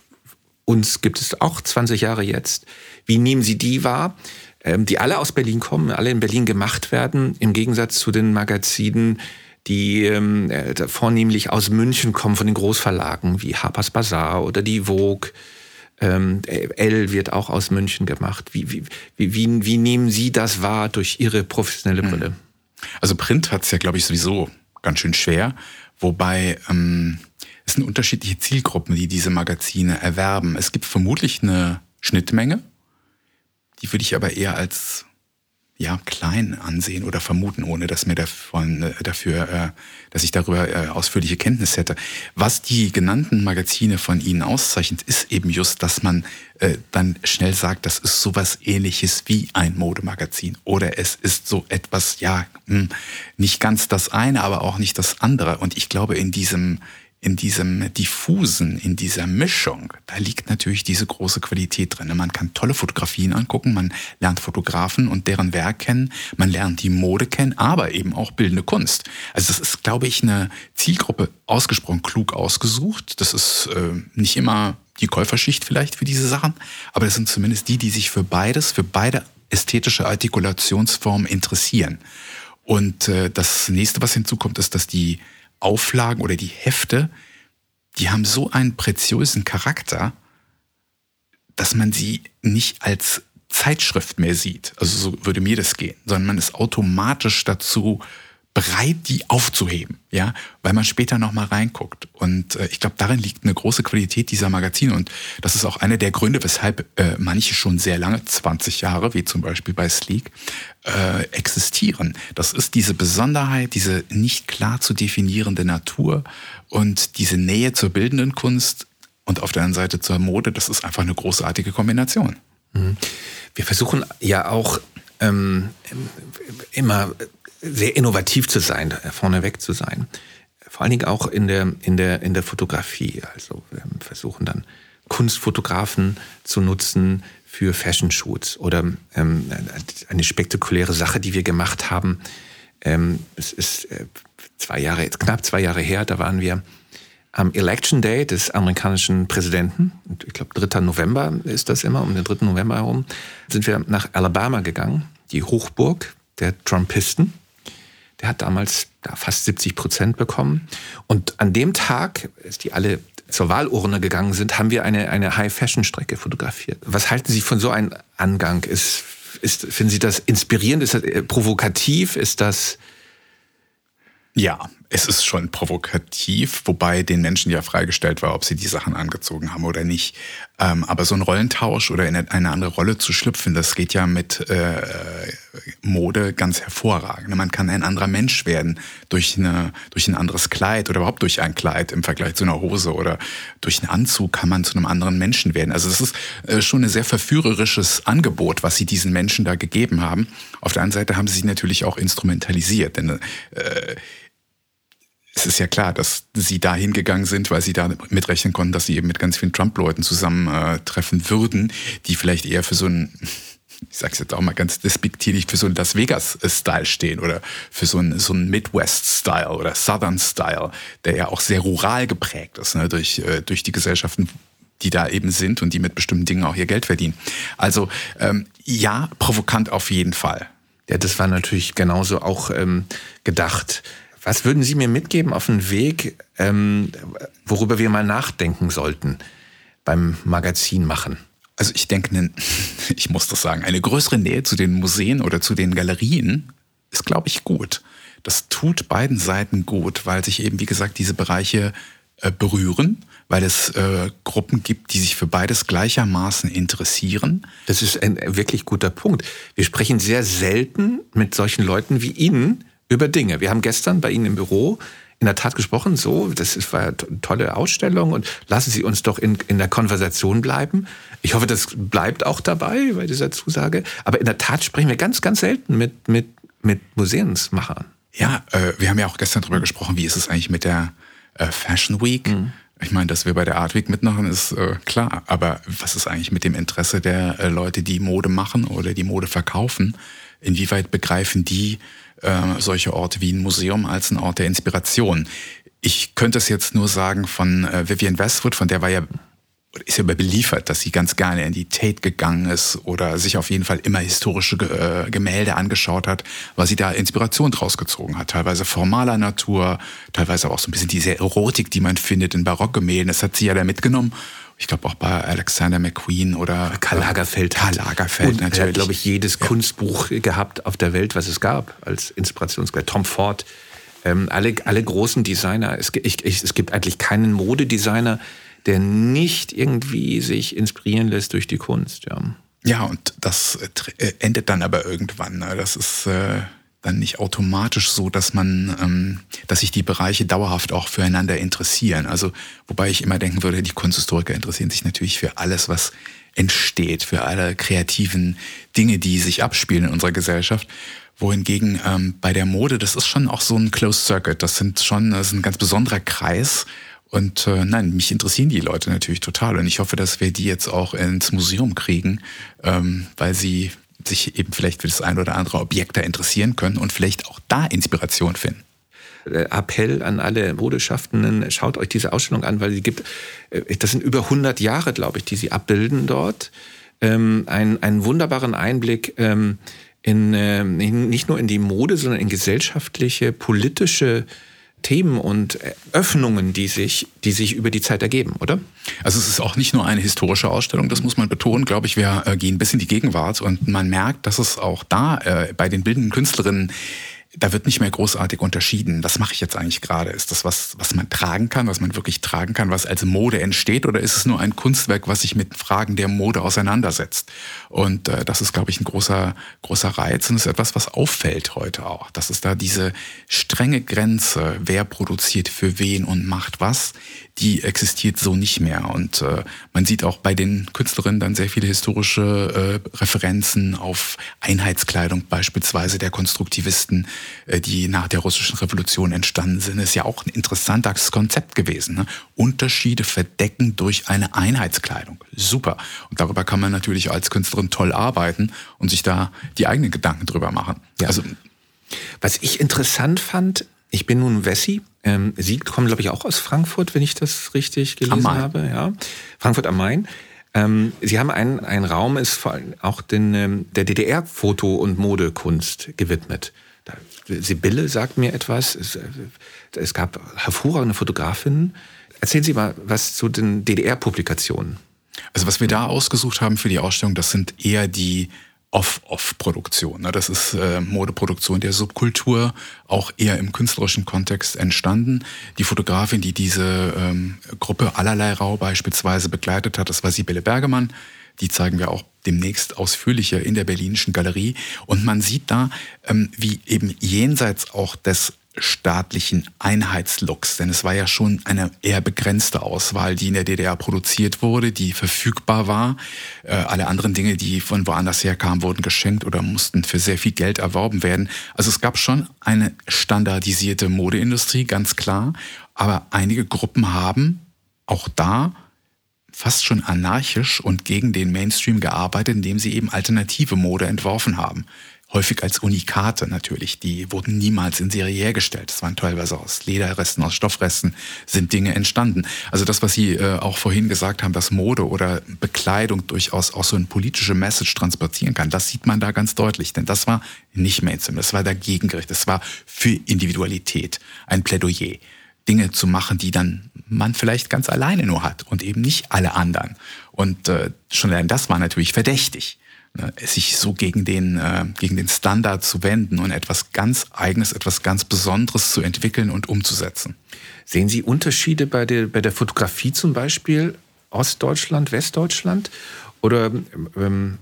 uns gibt es auch 20 Jahre jetzt. Wie nehmen Sie die wahr? Ähm, die alle aus Berlin kommen, alle in Berlin gemacht werden, im Gegensatz zu den Magazinen, die ähm, äh, vornehmlich aus München kommen, von den Großverlagen wie Harper's Bazaar oder die Vogue. Ähm, L wird auch aus München gemacht. Wie, wie, wie, wie, nehmen Sie das wahr durch Ihre professionelle hm. Brille? Also Print hat es ja, glaube ich, sowieso ganz schön schwer, wobei ähm, es sind unterschiedliche Zielgruppen, die diese Magazine erwerben. Es gibt vermutlich eine Schnittmenge die würde ich aber eher als ja, klein ansehen oder vermuten, ohne dass mir davon, äh, dafür, äh, dass ich darüber äh, ausführliche Kenntnis hätte. Was die genannten Magazine von Ihnen auszeichnet, ist eben just, dass man äh, dann schnell sagt, das ist sowas ähnliches wie ein Modemagazin. Oder es ist so etwas, ja, mh, hm, nicht ganz das eine, aber auch nicht das andere. Und ich glaube, in diesem in diesem diffusen, in dieser Mischung, da liegt natürlich diese große Qualität drin. Man kann tolle Fotografien angucken, man lernt Fotografen und deren Werk kennen, man lernt die Mode kennen, aber eben auch bildende Kunst. Also das ist, glaube ich, eine Zielgruppe ausgesprochen klug ausgesucht. Das ist äh, nicht immer die Käuferschicht vielleicht für diese Sachen, aber das sind zumindest die, die sich für beides, für beide ästhetische Artikulationsformen interessieren. Und äh, das nächste, was hinzukommt, ist, dass die Auflagen oder die Hefte, die haben so einen preziösen Charakter, dass man sie nicht als Zeitschrift mehr sieht. Also so würde mir das gehen, sondern man ist automatisch dazu bereit, die aufzuheben, ja, weil man später noch mal reinguckt. Und äh, ich glaube, darin liegt eine große Qualität dieser Magazine und das ist auch einer der Gründe, weshalb äh, manche schon sehr lange, 20 Jahre, wie zum Beispiel bei Sleek, äh, existieren. Das ist diese Besonderheit, diese nicht klar zu definierende Natur und diese Nähe zur bildenden Kunst und auf der anderen Seite zur Mode. Das ist einfach eine großartige Kombination. Mhm. Wir versuchen ja auch ähm, immer sehr innovativ zu sein, vorneweg zu sein. Vor allen Dingen auch in der, in der, in der Fotografie. Also wir versuchen dann Kunstfotografen zu nutzen für Fashion Shoots oder ähm, eine spektakuläre Sache, die wir gemacht haben. Ähm, es ist äh, zwei Jahre, knapp zwei Jahre her, da waren wir am Election Day des amerikanischen Präsidenten, ich glaube 3. November ist das immer, um den 3. November herum, sind wir nach Alabama gegangen, die Hochburg der Trumpisten. Der hat damals ja, fast 70 Prozent bekommen. Und an dem Tag, als die alle zur Wahlurne gegangen sind, haben wir eine, eine High-Fashion-Strecke fotografiert. Was halten Sie von so einem Angang? Ist, ist, finden Sie das inspirierend? Ist das äh, provokativ? Ist das... Ja, es ist schon provokativ, wobei den Menschen ja freigestellt war, ob sie die Sachen angezogen haben oder nicht. Ähm, aber so ein Rollentausch oder in eine andere Rolle zu schlüpfen, das geht ja mit äh, Mode ganz hervorragend. Man kann ein anderer Mensch werden durch, eine, durch ein anderes Kleid oder überhaupt durch ein Kleid im Vergleich zu einer Hose oder durch einen Anzug kann man zu einem anderen Menschen werden. Also es ist äh, schon ein sehr verführerisches Angebot, was sie diesen Menschen da gegeben haben. Auf der anderen Seite haben sie sich natürlich auch instrumentalisiert, denn äh, es ist ja klar, dass sie da hingegangen sind, weil sie da mitrechnen konnten, dass sie eben mit ganz vielen Trump-Leuten zusammentreffen äh, würden, die vielleicht eher für so ein, *laughs* ich sag's jetzt auch mal ganz despektierlich, für so ein Las Vegas-Style stehen oder für so ein, so ein Midwest-Style oder Southern-Style, der ja auch sehr rural geprägt ist, ne, durch, äh, durch die Gesellschaften, die da eben sind und die mit bestimmten Dingen auch ihr Geld verdienen. Also ähm, ja, provokant auf jeden Fall. Ja, das war natürlich genauso auch ähm, gedacht. Was würden Sie mir mitgeben auf den Weg, ähm, worüber wir mal nachdenken sollten beim Magazin machen? Also ich denke, *laughs* ich muss das sagen, eine größere Nähe zu den Museen oder zu den Galerien ist, glaube ich, gut. Das tut beiden Seiten gut, weil sich eben, wie gesagt, diese Bereiche äh, berühren, weil es äh, Gruppen gibt, die sich für beides gleichermaßen interessieren. Das ist ein wirklich guter Punkt. Wir sprechen sehr selten mit solchen Leuten wie Ihnen über Dinge. Wir haben gestern bei Ihnen im Büro in der Tat gesprochen, so, das war eine tolle Ausstellung und lassen Sie uns doch in, in der Konversation bleiben. Ich hoffe, das bleibt auch dabei bei dieser Zusage. Aber in der Tat sprechen wir ganz, ganz selten mit, mit, mit Museumsmachern. Ja, äh, wir haben ja auch gestern darüber gesprochen, wie ist es eigentlich mit der äh, Fashion Week? Mhm. Ich meine, dass wir bei der Art Week mitmachen, ist äh, klar. Aber was ist eigentlich mit dem Interesse der äh, Leute, die Mode machen oder die Mode verkaufen? Inwieweit begreifen die äh, solche Orte wie ein Museum als ein Ort der Inspiration? Ich könnte es jetzt nur sagen von äh, Vivian Westwood, von der war ja ist ja überliefert, dass sie ganz gerne in die Tate gegangen ist oder sich auf jeden Fall immer historische äh, Gemälde angeschaut hat, weil sie da Inspiration draus gezogen hat. Teilweise formaler Natur, teilweise auch so ein bisschen diese Erotik, die man findet in Barockgemälden. Das hat sie ja da mitgenommen ich glaube auch bei Alexander McQueen oder Karl Lagerfeld. Karl Lagerfeld natürlich. Er hat, glaube ich, jedes ja. Kunstbuch gehabt auf der Welt, was es gab, als Inspirationsquelle. Tom Ford, ähm, alle, alle großen Designer. Es, ich, ich, es gibt eigentlich keinen Modedesigner, der nicht irgendwie sich inspirieren lässt durch die Kunst. Ja, ja und das äh, endet dann aber irgendwann. Ne? Das ist... Äh dann nicht automatisch so, dass man, ähm, dass sich die Bereiche dauerhaft auch füreinander interessieren. Also, wobei ich immer denken würde, die Kunsthistoriker interessieren sich natürlich für alles, was entsteht, für alle kreativen Dinge, die sich abspielen in unserer Gesellschaft. Wohingegen ähm, bei der Mode, das ist schon auch so ein Closed Circuit. Das sind schon, das ist ein ganz besonderer Kreis Und äh, nein, mich interessieren die Leute natürlich total. Und ich hoffe, dass wir die jetzt auch ins Museum kriegen, ähm, weil sie sich eben vielleicht für das ein oder andere Objekt da interessieren können und vielleicht auch da Inspiration finden. Äh, Appell an alle Modeschaffenden, schaut euch diese Ausstellung an, weil sie gibt, äh, das sind über 100 Jahre, glaube ich, die sie abbilden dort. Ähm, ein, einen wunderbaren Einblick ähm, in, äh, nicht nur in die Mode, sondern in gesellschaftliche, politische Themen und Öffnungen, die sich, die sich über die Zeit ergeben, oder? Also es ist auch nicht nur eine historische Ausstellung, das muss man betonen, glaube ich. Wir äh, gehen bis in die Gegenwart und man merkt, dass es auch da äh, bei den bildenden Künstlerinnen da wird nicht mehr großartig unterschieden. Was mache ich jetzt eigentlich gerade? Ist das was, was man tragen kann, was man wirklich tragen kann, was als Mode entsteht, oder ist es nur ein Kunstwerk, was sich mit Fragen der Mode auseinandersetzt? Und äh, das ist, glaube ich, ein großer, großer Reiz und ist etwas, was auffällt heute auch, dass es da diese strenge Grenze, wer produziert für wen und macht was, die existiert so nicht mehr. Und äh, man sieht auch bei den Künstlerinnen dann sehr viele historische äh, Referenzen auf Einheitskleidung, beispielsweise der Konstruktivisten, äh, die nach der russischen Revolution entstanden sind. Ist ja auch ein interessantes Konzept gewesen. Ne? Unterschiede verdecken durch eine Einheitskleidung. Super. Und darüber kann man natürlich als Künstlerin toll arbeiten und sich da die eigenen Gedanken drüber machen. Ja. Also was ich interessant fand, ich bin nun Wessi. Ähm, Sie kommen, glaube ich, auch aus Frankfurt, wenn ich das richtig gelesen habe. Ja. Frankfurt am Main. Ähm, Sie haben einen, einen Raum, ist vor allem auch den, ähm, der DDR-Foto- und Modekunst gewidmet. Da, Sibylle sagt mir etwas. Es, äh, es gab hervorragende Fotografinnen. Erzählen Sie mal was zu den DDR-Publikationen. Also was wir da ausgesucht haben für die Ausstellung, das sind eher die Off-Off-Produktion. Ne? Das ist äh, Modeproduktion der Subkultur, auch eher im künstlerischen Kontext entstanden. Die Fotografin, die diese ähm, Gruppe Allerlei Rau beispielsweise begleitet hat, das war Sibylle Bergemann. Die zeigen wir auch demnächst ausführlicher in der Berlinischen Galerie. Und man sieht da, ähm, wie eben jenseits auch des staatlichen Einheitslooks, denn es war ja schon eine eher begrenzte Auswahl, die in der DDR produziert wurde, die verfügbar war. Äh, alle anderen Dinge, die von woanders herkamen, wurden geschenkt oder mussten für sehr viel Geld erworben werden. Also es gab schon eine standardisierte Modeindustrie, ganz klar. Aber einige Gruppen haben auch da fast schon anarchisch und gegen den Mainstream gearbeitet, indem sie eben alternative Mode entworfen haben häufig als Unikate natürlich. Die wurden niemals in Serie hergestellt. Das waren teilweise aus Lederresten, aus Stoffresten sind Dinge entstanden. Also das, was Sie äh, auch vorhin gesagt haben, dass Mode oder Bekleidung durchaus auch so eine politische Message transportieren kann, das sieht man da ganz deutlich. Denn das war nicht Mainstream, das war dagegen gerichtet, das war für Individualität, ein Plädoyer. Dinge zu machen, die dann man vielleicht ganz alleine nur hat und eben nicht alle anderen. Und äh, schon allein das war natürlich verdächtig. Ne, sich so gegen den, äh, gegen den Standard zu wenden und etwas ganz Eigenes, etwas ganz Besonderes zu entwickeln und umzusetzen. Sehen Sie Unterschiede bei der, bei der Fotografie zum Beispiel Ostdeutschland, Westdeutschland? Oder ähm,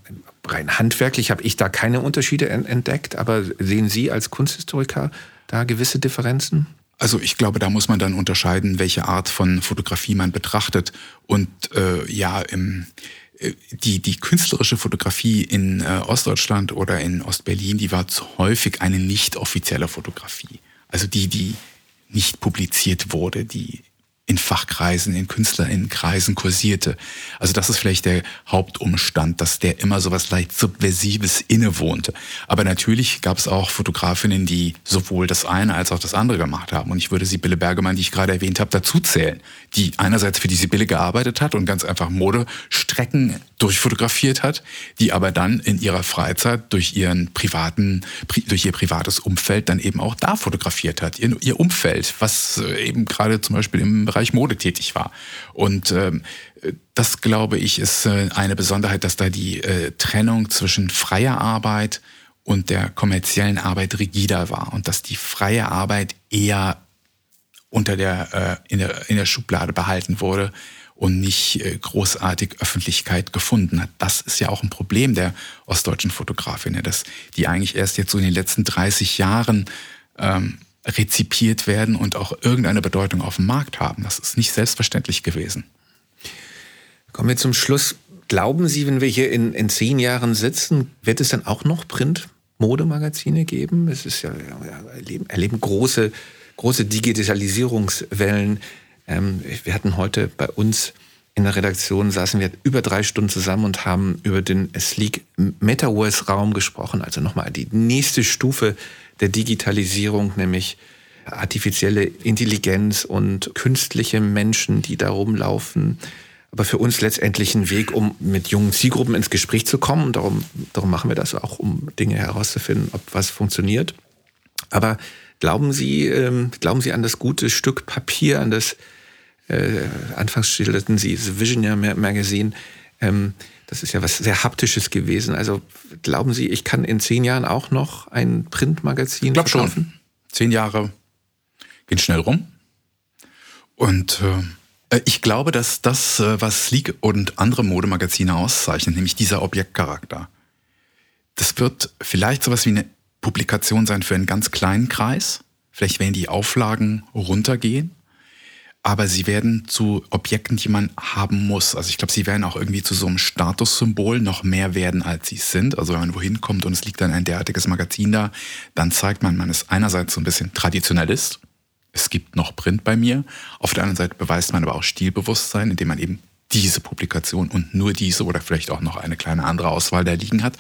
rein handwerklich habe ich da keine Unterschiede entdeckt, aber sehen Sie als Kunsthistoriker da gewisse Differenzen? Also ich glaube, da muss man dann unterscheiden, welche Art von Fotografie man betrachtet. Und äh, ja, im, die, die künstlerische Fotografie in äh, Ostdeutschland oder in Ostberlin, die war zu häufig eine nicht offizielle Fotografie. Also die, die nicht publiziert wurde, die in Fachkreisen, in Künstlerinnenkreisen kursierte. Also das ist vielleicht der Hauptumstand, dass der immer so was leicht Subversives innewohnte. Aber natürlich gab es auch Fotografinnen, die sowohl das eine als auch das andere gemacht haben. Und ich würde Sibylle Bergemann, die ich gerade erwähnt habe, dazu zählen, die einerseits für die Sibylle gearbeitet hat und ganz einfach Modestrecken durchfotografiert hat, die aber dann in ihrer Freizeit durch ihren privaten, durch ihr privates Umfeld dann eben auch da fotografiert hat. Ihr, ihr Umfeld, was äh, eben gerade zum Beispiel im Bereich Mode tätig war. Und ähm, das, glaube ich, ist äh, eine Besonderheit, dass da die äh, Trennung zwischen freier Arbeit und der kommerziellen Arbeit rigider war und dass die freie Arbeit eher unter der, äh, in, der, in der Schublade behalten wurde und nicht äh, großartig Öffentlichkeit gefunden hat. Das ist ja auch ein Problem der ostdeutschen Fotografinnen, dass die eigentlich erst jetzt so in den letzten 30 Jahren ähm, rezipiert werden und auch irgendeine Bedeutung auf dem Markt haben. Das ist nicht selbstverständlich gewesen. Kommen wir zum Schluss. Glauben Sie, wenn wir hier in, in zehn Jahren sitzen, wird es dann auch noch Print-Modemagazine geben? Es ist ja, ja erleben, erleben große, große Digitalisierungswellen. Ähm, wir hatten heute bei uns in der Redaktion saßen wir über drei Stunden zusammen und haben über den Sleek Metaverse-Raum gesprochen, also nochmal die nächste Stufe der Digitalisierung, nämlich artifizielle Intelligenz und künstliche Menschen, die da rumlaufen. Aber für uns letztendlich ein Weg, um mit jungen Zielgruppen ins Gespräch zu kommen. Und darum, darum machen wir das auch, um Dinge herauszufinden, ob was funktioniert. Aber glauben Sie, ähm, glauben Sie an das gute Stück Papier, an das äh, anfangs schilderten Sie das Visionaire Magazine. Ähm, das ist ja was sehr Haptisches gewesen. Also glauben Sie, ich kann in zehn Jahren auch noch ein Printmagazin ich glaub verkaufen? Schon. Zehn Jahre gehen schnell rum. Und äh, ich glaube, dass das, äh, was Sleek und andere Modemagazine auszeichnet, nämlich dieser Objektcharakter, das wird vielleicht sowas wie eine Publikation sein für einen ganz kleinen Kreis. Vielleicht werden die Auflagen runtergehen aber sie werden zu Objekten, die man haben muss. Also ich glaube, sie werden auch irgendwie zu so einem Statussymbol noch mehr werden, als sie sind. Also wenn man wohin kommt und es liegt dann ein derartiges Magazin da, dann zeigt man, man ist einerseits so ein bisschen Traditionalist. Es gibt noch Print bei mir. Auf der anderen Seite beweist man aber auch Stilbewusstsein, indem man eben diese Publikation und nur diese oder vielleicht auch noch eine kleine andere Auswahl da liegen hat.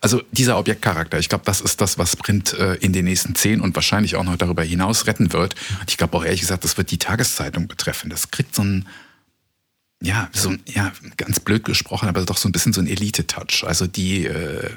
Also dieser Objektcharakter, ich glaube, das ist das, was Print äh, in den nächsten zehn und wahrscheinlich auch noch darüber hinaus retten wird. Und ich glaube auch ehrlich gesagt, das wird die Tageszeitung betreffen. Das kriegt so ein, ja, so ein, ja, ganz blöd gesprochen, aber doch so ein bisschen so ein Elite-Touch. Also die, äh,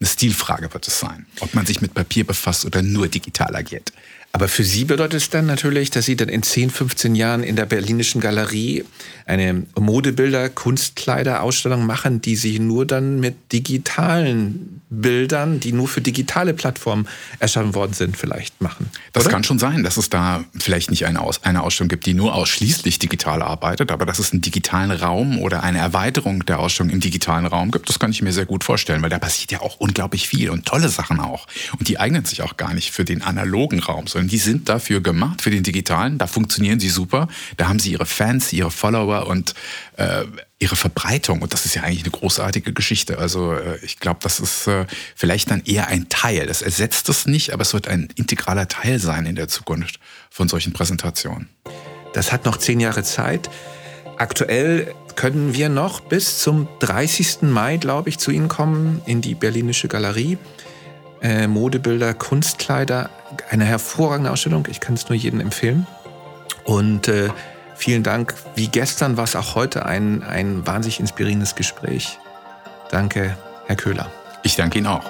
eine Stilfrage wird es sein, ob man sich mit Papier befasst oder nur digital agiert. Aber für Sie bedeutet es dann natürlich, dass Sie dann in 10, 15 Jahren in der Berlinischen Galerie eine Modebilder, Kunstkleider-Ausstellung machen, die Sie nur dann mit digitalen Bildern, die nur für digitale Plattformen erschaffen worden sind, vielleicht machen. Das oder? kann schon sein, dass es da vielleicht nicht eine, Aus eine Ausstellung gibt, die nur ausschließlich digital arbeitet, aber dass es einen digitalen Raum oder eine Erweiterung der Ausstellung im digitalen Raum gibt, das kann ich mir sehr gut vorstellen, weil da passiert ja auch unglaublich viel und tolle Sachen auch. Und die eignen sich auch gar nicht für den analogen Raum, sondern die sind dafür gemacht, für den digitalen. Da funktionieren sie super. Da haben sie ihre Fans, ihre Follower und äh, ihre Verbreitung. Und das ist ja eigentlich eine großartige Geschichte. Also äh, ich glaube, das ist äh, vielleicht dann eher ein Teil. Das ersetzt es nicht, aber es wird ein integraler Teil sein in der Zukunft von solchen Präsentationen. Das hat noch zehn Jahre Zeit. Aktuell können wir noch bis zum 30. Mai, glaube ich, zu Ihnen kommen in die Berlinische Galerie äh, Modebilder, Kunstkleider. Eine hervorragende Ausstellung. Ich kann es nur jedem empfehlen. Und äh, vielen Dank. Wie gestern war es auch heute ein, ein wahnsinnig inspirierendes Gespräch. Danke, Herr Köhler. Ich danke Ihnen auch.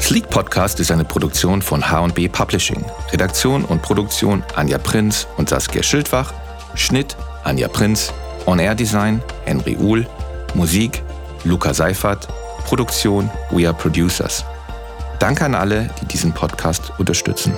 Sleek Podcast ist eine Produktion von H&B Publishing. Redaktion und Produktion Anja Prinz und Saskia Schildwach. Schnitt Anja Prinz. On-Air Design Henry Uhl. Musik Luca Seifert. Produktion We Are Producers. Danke an alle, die diesen Podcast unterstützen.